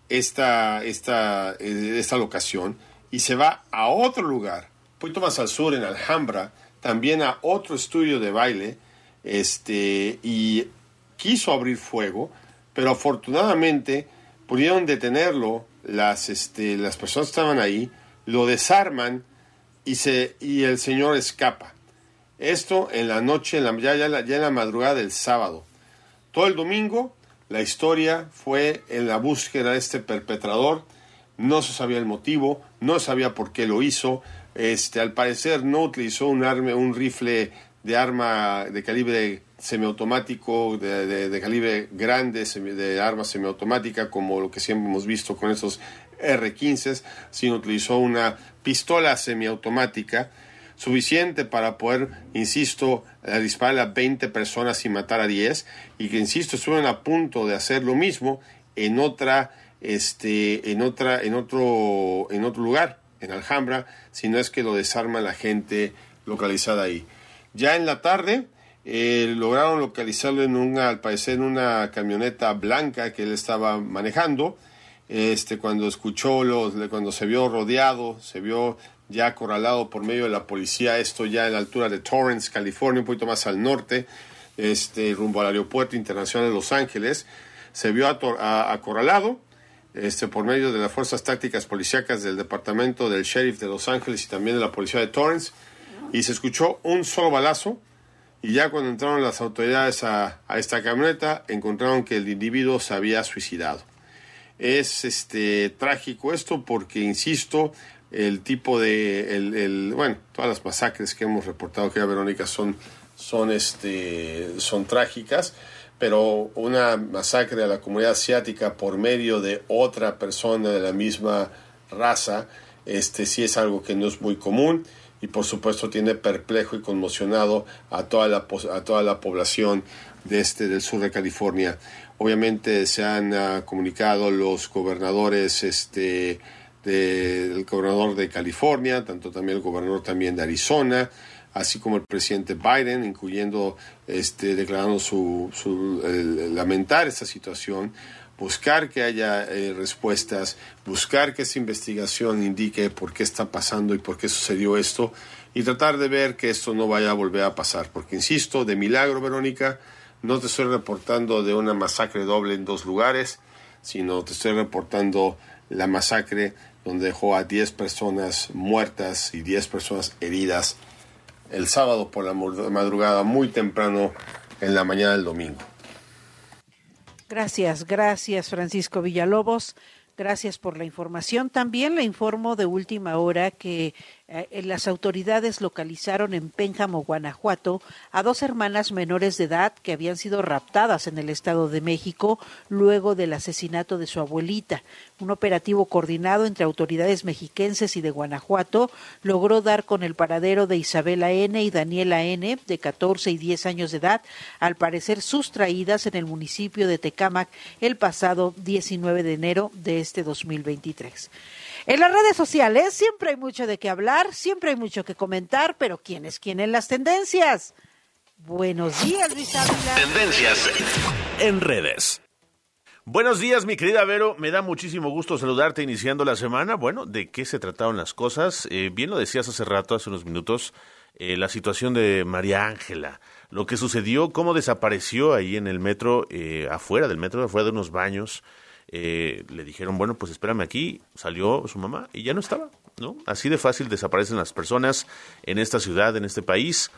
esta, esta, eh, esta locación y se va a otro lugar, un poquito más al sur, en Alhambra, también a otro estudio de baile, este, y quiso abrir fuego, pero afortunadamente pudieron detenerlo, las, este, las personas estaban ahí, lo desarman y, se, y el señor escapa. Esto en la noche, en la, ya, ya, en la madrugada del sábado. Todo el domingo la historia fue en la búsqueda de este perpetrador. No se sabía el motivo, no sabía por qué lo hizo. Este, al parecer no utilizó un, arma, un rifle de arma de calibre semiautomático, de, de, calibre grande, de arma semiautomática, como lo que siempre hemos visto con esos R-15, sino utilizó una pistola semiautomática suficiente para poder, insisto, disparar a 20 personas y matar a 10 y que, insisto, estuvieron a punto de hacer lo mismo en otra, este, en otra, en otro, en otro lugar, en Alhambra, si no es que lo desarma la gente localizada ahí. Ya en la tarde, eh, lograron localizarlo en una, al parecer, en una camioneta blanca que él estaba manejando. Este, cuando escuchó los, cuando se vio rodeado, se vio ya acorralado por medio de la policía, esto ya en la altura de Torrance, California, un poquito más al norte, este, rumbo al aeropuerto internacional de Los Ángeles, se vio acorralado este, por medio de las fuerzas tácticas policíacas del departamento del sheriff de Los Ángeles y también de la policía de Torrance, y se escuchó un solo balazo, y ya cuando entraron las autoridades a, a esta camioneta, encontraron que el individuo se había suicidado. Es este, trágico esto porque, insisto, el tipo de, el, bueno, todas las masacres que hemos reportado que Verónica son, son, este, son trágicas, pero una masacre a la comunidad asiática por medio de otra persona de la misma raza este sí es algo que no es muy común y por supuesto tiene perplejo y conmocionado a toda la, a toda la población de este, del sur de California. Obviamente se han uh, comunicado los gobernadores este, del gobernador de California, tanto también el gobernador también de Arizona, así como el presidente Biden, incluyendo este, declarando su, su lamentar esta situación, buscar que haya eh, respuestas, buscar que esa investigación indique por qué está pasando y por qué sucedió esto y tratar de ver que esto no vaya a volver a pasar. Porque, insisto, de milagro, Verónica, no te estoy reportando de una masacre doble en dos lugares, sino te estoy reportando la masacre donde dejó a 10 personas muertas y 10 personas heridas el sábado por la madrugada muy temprano en la mañana del domingo. Gracias, gracias Francisco Villalobos. Gracias por la información. También le informo de última hora que eh, las autoridades localizaron en Pénjamo, Guanajuato, a dos hermanas menores de edad que habían sido raptadas en el Estado de México luego del asesinato de su abuelita. Un operativo coordinado entre autoridades mexiquenses y de Guanajuato logró dar con el paradero de Isabela N. y Daniela N., de 14 y 10 años de edad, al parecer sustraídas en el municipio de Tecámac el pasado 19 de enero de este 2023. En las redes sociales siempre hay mucho de qué hablar, siempre hay mucho que comentar, pero ¿quién es quién en las tendencias? Buenos días, Luis Ávila. Tendencias en redes. Buenos días, mi querida Vero. Me da muchísimo gusto saludarte iniciando la semana. Bueno, ¿de qué se trataron las cosas? Eh, bien lo decías hace rato, hace unos minutos, eh, la situación de María Ángela. Lo que sucedió, cómo desapareció ahí en el metro, eh, afuera del metro, afuera de unos baños. Eh, le dijeron, bueno, pues espérame aquí, salió su mamá y ya no estaba, ¿no? Así de fácil desaparecen las personas en esta ciudad, en este país.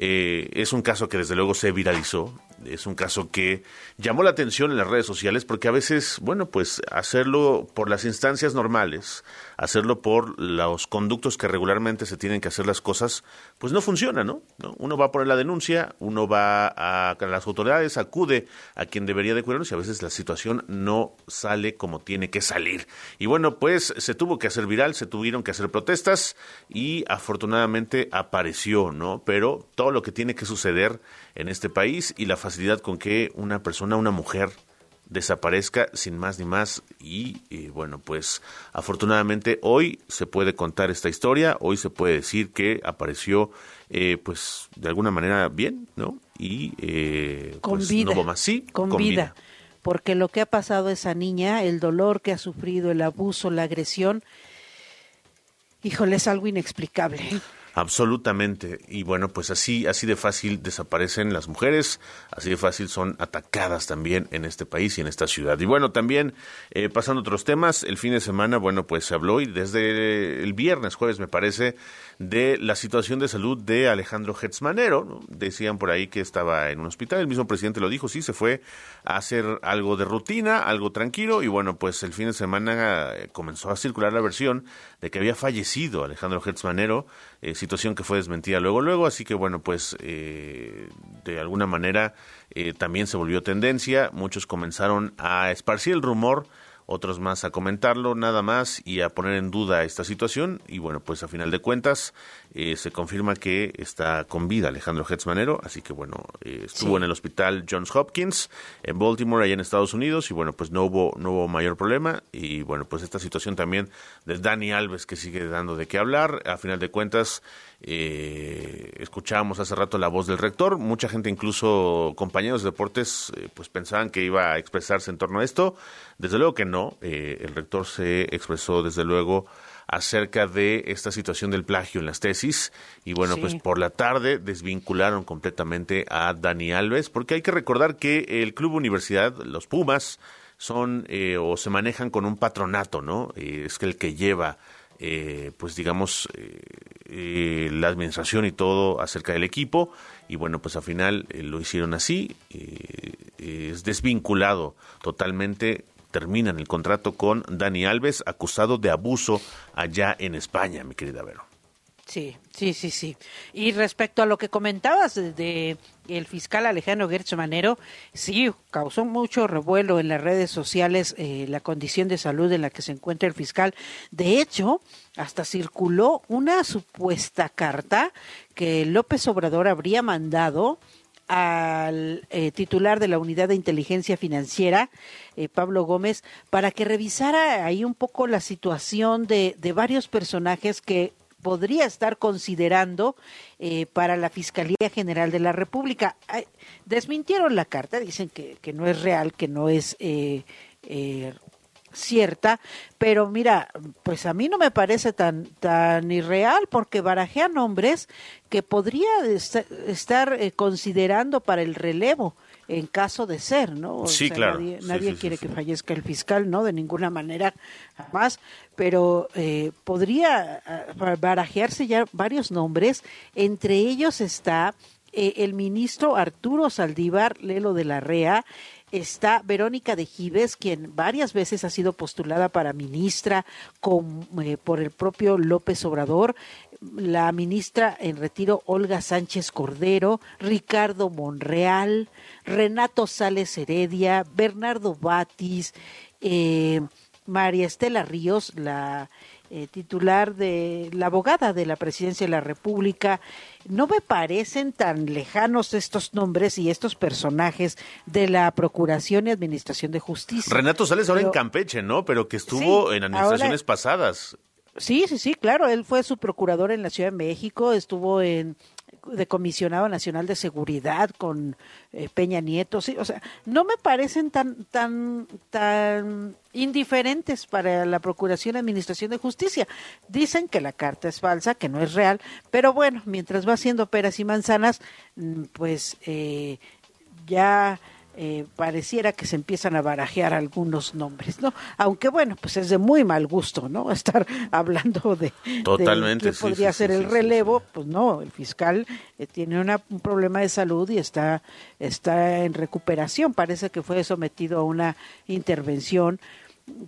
Eh, es un caso que desde luego se viralizó, es un caso que llamó la atención en las redes sociales porque a veces, bueno, pues hacerlo por las instancias normales, hacerlo por los conductos que regularmente se tienen que hacer las cosas, pues no funciona, ¿no? Uno va a poner la denuncia, uno va a, las autoridades, acude a quien debería de cuidarnos y a veces la situación no sale como tiene que salir. Y bueno, pues se tuvo que hacer viral, se tuvieron que hacer protestas y afortunadamente apareció, ¿no? Pero todo lo que tiene que suceder en este país y la facilidad con que una persona, una mujer, desaparezca sin más ni más. Y, bueno pues afortunadamente hoy se puede contar esta historia hoy se puede decir que apareció eh, pues de alguna manera bien no y eh, con pues, vida no más. Sí con, vida. porque lo que ha pasado a esa niña el dolor que ha sufrido el abuso la agresión híjole es algo inexplicable Absolutamente. Y bueno, pues así, así de fácil desaparecen las mujeres, así de fácil son atacadas también en este país y en esta ciudad. Y bueno, también eh, pasando a otros temas, el fin de semana, bueno, pues se habló y desde el viernes, jueves me parece, de la situación de salud de Alejandro Hetzmanero. Decían por ahí que estaba en un hospital, el mismo presidente lo dijo, sí, se fue a hacer algo de rutina, algo tranquilo, y bueno, pues el fin de semana eh, comenzó a circular la versión de que había fallecido Alejandro Hetzmanero, eh, situación que fue desmentida luego, luego, así que bueno, pues eh, de alguna manera también se volvió tendencia, muchos comenzaron a esparcir el rumor, otros más a comentarlo nada más y a poner en duda esta situación. Y bueno pues a final de cuentas eh, se confirma que está con vida Alejandro Hetzmanero así que bueno eh, estuvo en el hospital Johns Hopkins en Baltimore allá en Estados Unidos y bueno pues no hubo no hubo mayor problema. Y bueno pues esta situación también de Dani Alves que sigue dando de qué hablar. A final de cuentas eh, escuchábamos hace rato la voz del rector. Mucha gente incluso compañeros de deportes eh, pues pensaban que iba a expresarse en torno a esto. Desde luego que no. El rector se expresó desde luego acerca de esta situación del plagio en las tesis. Y bueno, pues por la tarde desvincularon completamente a Dani Alves porque hay que recordar que el Club Universidad, los Pumas, son eh, o se manejan con un patronato, ¿no? Eh, es que el que lleva eh, pues digamos, la administración y todo acerca del equipo. Y bueno, pues al final lo hicieron así. es desvinculado totalmente terminan el contrato con Dani Alves, acusado de abuso allá en España, mi querida Vero. Sí, sí, sí, sí. Y respecto a lo que comentabas de, el fiscal Alejandro Gertz Manero, sí, causó mucho revuelo en las redes sociales eh, la condición de salud en la que se encuentra el fiscal. De hecho, hasta circuló una supuesta carta que López Obrador habría mandado al eh, titular de la Unidad de Inteligencia Financiera, eh, Pablo Gómez, para que revisara ahí un poco la situación de, de varios personajes que podría estar considerando eh, para la Fiscalía General de la República. Desmintieron la carta, dicen que, no es real, que no es eh, eh, cierta, pero mira, pues a mí no me parece tan, tan irreal porque barajea nombres que podría est estar eh, considerando para el relevo en caso de ser, ¿no? O sí, sea, claro. Nadie, Sí, nadie sí, sí, quiere sí. que fallezca el fiscal, ¿no? De ninguna manera, jamás. Pero eh, podría ah, barajearse ya varios nombres. Entre ellos está eh, el ministro Arturo Saldívar Lelo de la Rea. Está Verónica de Gives, quien varias veces ha sido postulada para ministra con, eh, por el propio López Obrador la ministra en retiro Olga Sánchez Cordero, Ricardo Monreal, Renato Sales Heredia, Bernardo Batis, eh, María Estela Ríos, la eh, titular de la abogada de la presidencia de la República. No me parecen tan lejanos estos nombres y estos personajes de la Procuración y Administración de Justicia. Renato Sales ahora en Campeche, ¿no? Pero que estuvo Sí, en administraciones ahora- pasadas. Sí, sí, sí, claro. Él fue su procurador en la Ciudad de México, estuvo en de comisionado nacional de seguridad con eh, Peña Nieto, sí, o sea, no me parecen tan tan tan indiferentes para la Procuración y Administración de Justicia. Dicen que la carta es falsa, que no es real, pero bueno, mientras va haciendo peras y manzanas, mm, pues eh, ya eh, pareciera que se empiezan a barajear algunos nombres, ¿no? Aunque bueno, pues es de muy mal gusto, ¿no? Estar hablando de, de Totalmente, quién sí, podría sí, ser sí, el relevo, pues no, el fiscal eh, tiene una- un problema de salud y está está en recuperación, parece que fue sometido a una intervención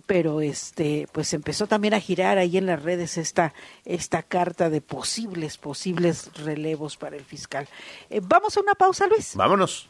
pero este pues empezó también a girar ahí en las redes esta esta carta de posibles posibles relevos para el fiscal. Eh, vamos a una pausa, Luis. Vámonos.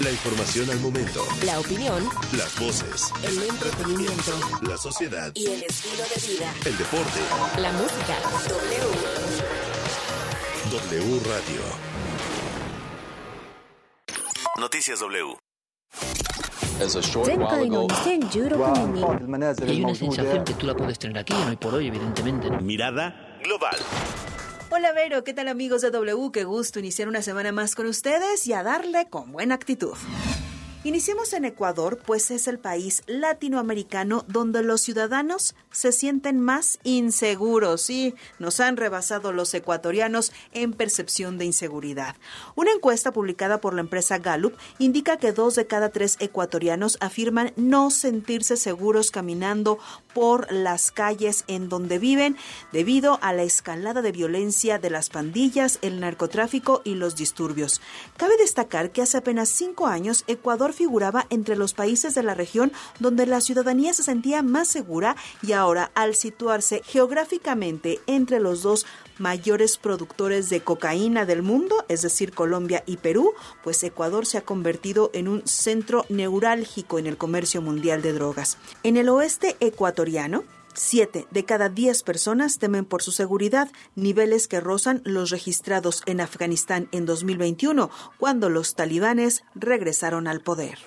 La información al momento. La opinión, Las voces. el entretenimiento La sociedad. y el estilo de vida. El deporte. La música. W. W Radio. Noticias W. Y hay una sensación que tú la puedes tener aquí, hoy por hoy, evidentemente. ¿no? Mirada global. Hola Vero, ¿qué tal amigos de W? Qué gusto iniciar una semana más con ustedes y a darle con buena actitud. Iniciemos en Ecuador, pues es el país latinoamericano donde los ciudadanos se sienten más inseguros y nos han rebasado los ecuatorianos en percepción de inseguridad. Una encuesta publicada por la empresa Gallup indica que dos de cada tres ecuatorianos afirman no sentirse seguros caminando por las calles en donde viven debido a la escalada de violencia de las pandillas, el narcotráfico y los disturbios. Cabe destacar que hace apenas cinco años Ecuador figuraba entre los países de la región donde la ciudadanía se sentía más segura y ahora al situarse geográficamente entre los dos mayores productores de cocaína del mundo, es decir, Colombia y Perú, pues Ecuador se ha convertido en un centro neurálgico en el comercio mundial de drogas. En el oeste ecuatoriano, Siete de cada diez personas temen por su seguridad, niveles que rozan los registrados en Afganistán en 2021, cuando los talibanes regresaron al poder.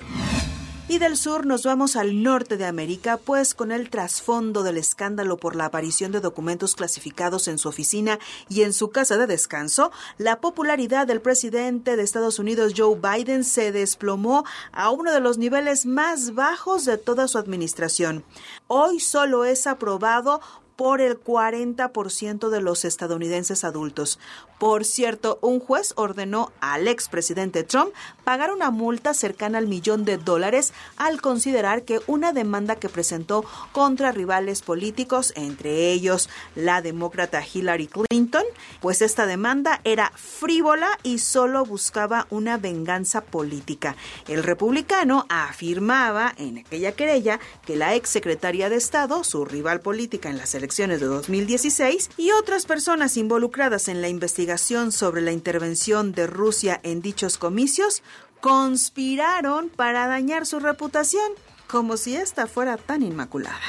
Y del sur nos vamos al norte de América, pues con el trasfondo del escándalo por la aparición de documentos clasificados en su oficina y en su casa de descanso, la popularidad del presidente de Estados Unidos, Joe Biden, se desplomó a uno de los niveles más bajos de toda su administración. Hoy solo es aprobado por el 40% de los estadounidenses adultos. Por cierto, un juez ordenó al expresidente Trump pagar una multa cercana al millón de dólares al considerar que una demanda que presentó contra rivales políticos, entre ellos la demócrata Hillary Clinton, pues esta demanda era frívola y solo buscaba una venganza política. El republicano afirmaba en aquella querella que la exsecretaria de Estado, su rival política en las elecciones de 2016, y otras personas involucradas en la investigación sobre la intervención de Rusia en dichos comicios conspiraron para dañar su reputación, como si ésta fuera tan inmaculada.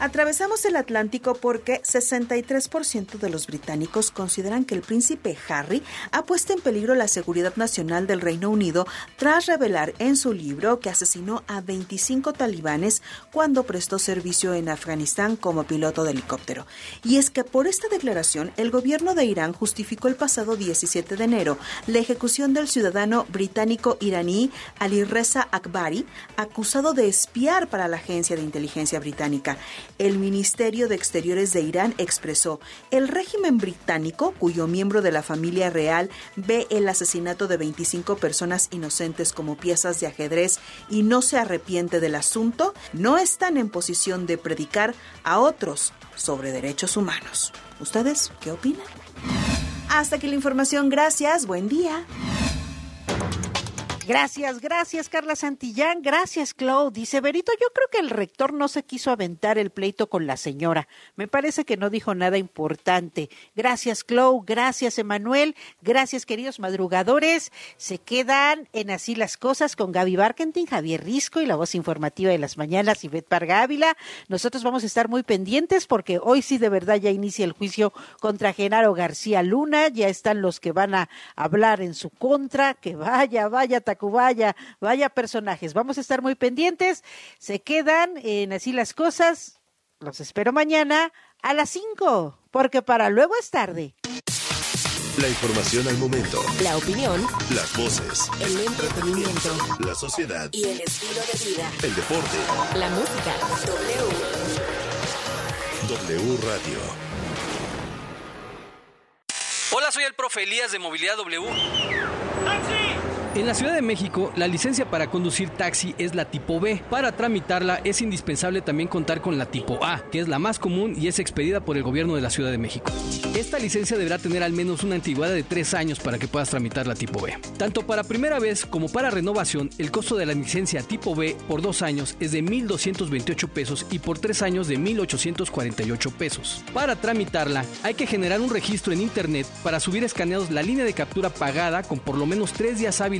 Atravesamos el Atlántico porque 63% de los británicos consideran que el príncipe Harry ha puesto en peligro la seguridad nacional del Reino Unido tras revelar en su libro que asesinó a 25 talibanes cuando prestó servicio en Afganistán como piloto de helicóptero. Y es que por esta declaración el gobierno de Irán justificó el pasado 17 de enero la ejecución del ciudadano británico iraní Ali Reza Akbari, acusado de espiar para la agencia de inteligencia británica el Ministerio de Exteriores de Irán expresó, el régimen británico, cuyo miembro de la familia real ve el asesinato de 25 personas inocentes como piezas de ajedrez y no se arrepiente del asunto, no están en posición de predicar a otros sobre derechos humanos. ¿Ustedes qué opinan? Hasta aquí la información. Gracias. Buen día. Gracias, gracias Carla Santillán, gracias Claude. Dice Berito, yo creo que el rector no se quiso aventar el pleito con la señora. Me parece que no dijo nada importante. Gracias Claude, gracias Emanuel, gracias queridos madrugadores. Se quedan en así las cosas con Gaby Barkentin, Javier Risco y la voz informativa de las mañanas, Ivette Pargávila. Nosotros vamos a estar muy pendientes porque hoy sí de verdad ya inicia el juicio contra Genaro García Luna. Ya están los que van a hablar en su contra. Que vaya, vaya, vaya, vaya personajes. Vamos a estar muy pendientes. Se quedan en así las cosas. Los espero mañana a las 5, porque para luego es tarde. La información al momento. La opinión. Las voces. El entretenimiento. La sociedad. Y el estilo de vida. El deporte. La música. W. W Radio. Hola, soy el profe Elías de Movilidad W. En la Ciudad de México, la licencia para conducir taxi es la tipo B. Para tramitarla es indispensable también contar con la tipo A, que es la más común y es expedida por el gobierno de la Ciudad de México. Esta licencia deberá tener al menos una antigüedad de tres años para que puedas tramitar la tipo B. Tanto para primera vez como para renovación, el costo de la licencia tipo B por dos años es de 1.228 pesos y por tres años de 1.848 pesos. Para tramitarla, hay que generar un registro en Internet para subir escaneados la línea de captura pagada con por lo menos tres días hábiles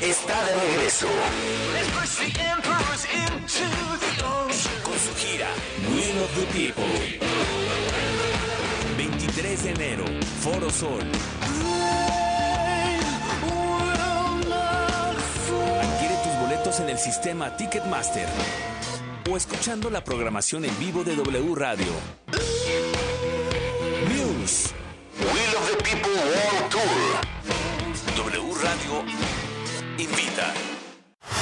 Está de regreso. Con su gira Wheel of the People. 23 de enero, Foro Sol. Adquiere tus boletos en el sistema Ticketmaster o escuchando la programación en vivo de W Radio. News. Wheel of the People World Tour. W Radio invita.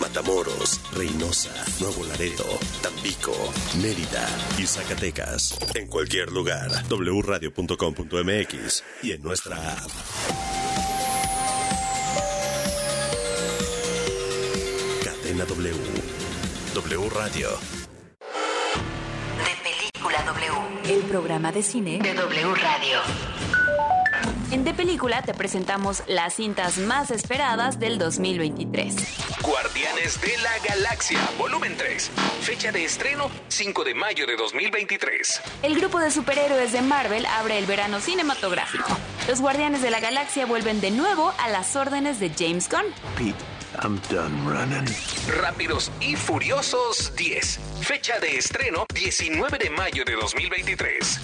Matamoros, Reynosa, Nuevo Laredo, Tampico, Mérida y Zacatecas. En cualquier lugar, wradio.com.mx y en nuestra app. Cadena W. W Radio. De Película W. El programa de cine de W Radio. En De Película te presentamos las cintas más esperadas del 2023. Guardianes de la Galaxia, volumen 3. Fecha de estreno 5 de mayo de 2023. El grupo de superhéroes de Marvel abre el verano cinematográfico. Los Guardianes de la Galaxia vuelven de nuevo a las órdenes de James Gunn. Pete, I'm done running. Rápidos y Furiosos 10. Fecha de estreno 19 de mayo de 2023.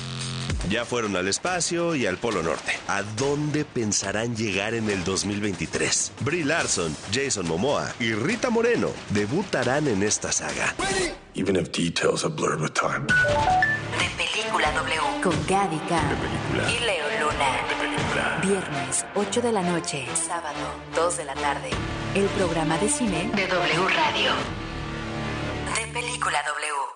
Ya fueron al espacio y al Polo Norte. ¿A dónde pensarán llegar en el 2023? Brie Larson, Jason Momoa y Rita Moreno debutarán en esta saga. Even if details are blurred with time. De Película W. Con Gaby y Leo Luna. Viernes, 8 de la noche. Sábado, 2 de la tarde. El programa de cine de W Radio. De Película W.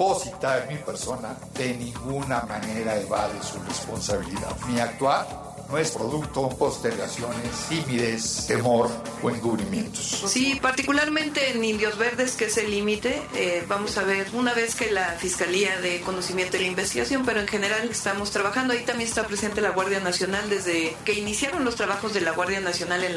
Deposita en mi persona de ninguna manera evade su responsabilidad. Mi actuar no es producto de postergaciones, timidez, temor o encubrimientos. Sí, particularmente en Indios Verdes, que es el límite, eh, vamos a ver, una vez que la Fiscalía de Conocimiento y la Investigación, pero en general estamos trabajando, ahí también está presente la Guardia Nacional desde que iniciaron los trabajos de la Guardia Nacional en la